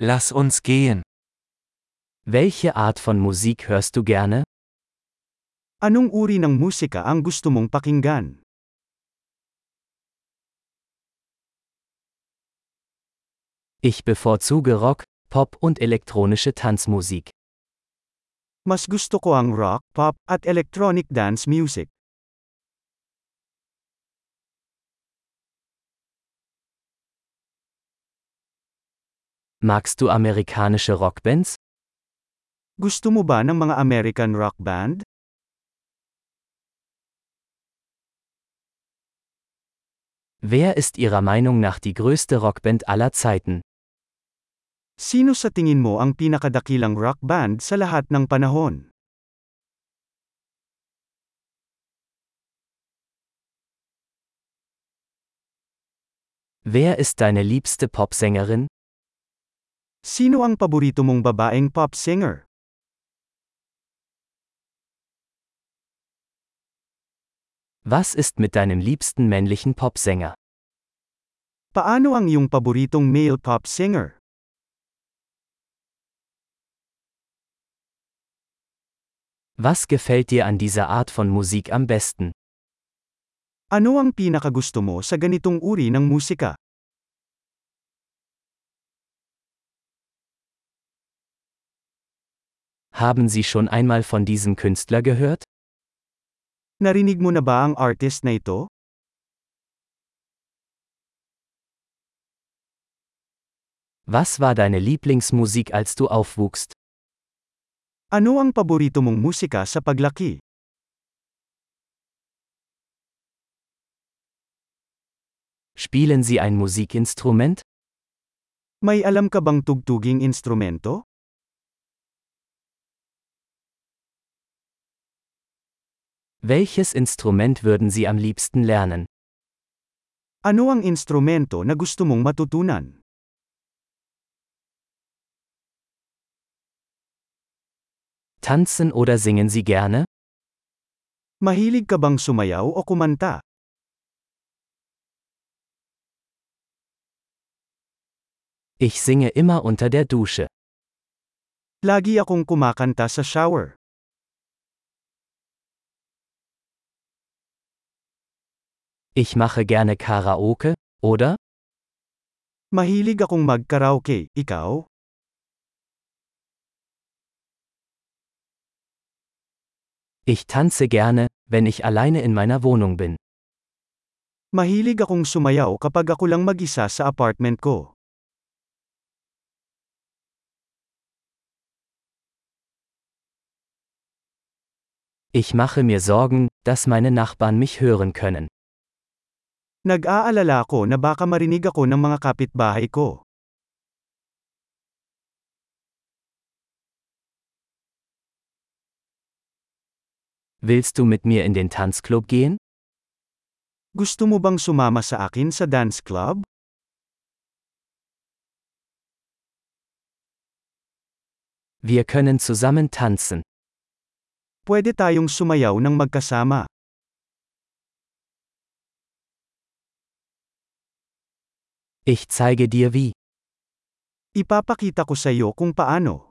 Lass uns gehen. Welche Art von Musik hörst du gerne? Anong uri ng musika ang gusto mong pakinggan? Ich bevorzuge Rock, Pop und elektronische Tanzmusik. Mas gusto ko ang rock, pop, at electronic dance music. Magst du amerikanische Rockbands? Gusto mo ba ng mga American rock band? Wer ist Ihrer Meinung nach die größte Rockband aller Zeiten? Sino sa tingin mo ang pinakadakilang rock band sa lahat ng panahon? Wer ist deine liebste Popsängerin? Sino ang paborito mong babaeng pop singer? Was ist mit deinem liebsten männlichen Popsänger? Paano ang iyong paboritong male pop singer? Was gefällt dir an dieser Art von Musik am besten? Ano ang pinakagusto mo sa ganitong uri ng musika? Haben Sie schon einmal von diesem Künstler gehört? Narinig mo na ba ang artist na ito? Was war deine Lieblingsmusik als du aufwuchst? Ano ang paborito mong musika sa paglaki? Spielen Sie ein Musikinstrument? May alam ka bang tugtuging instrumento? Welches Instrument würden Sie am liebsten lernen? Ano ang instrumento na gusto mong matutunan? Tanzen oder singen Sie gerne? Mahilig ka bang sumayaw o kumanta? Ich singe immer unter der Dusche. Lagi akong kumakanta sa shower. Ich mache gerne Karaoke, oder? Mahilig akong mag-karaoke, ikaw? Ich tanze gerne, wenn ich alleine in meiner Wohnung bin. Mahilig akong sumayaw kapag ako lang mag-isa sa apartment ko. Ich mache mir Sorgen, dass meine Nachbarn mich hören können. Nag-aalala ako na baka marinig ako ng mga kapitbahay ko. Willst du mit mir in den Tanzclub gehen? Gusto mo bang sumama sa akin sa dance club? Wir können zusammen tanzen. Pwede tayong sumayaw ng magkasama. Ich zeige dir wie. Ipapakita ko sa iyo kung paano.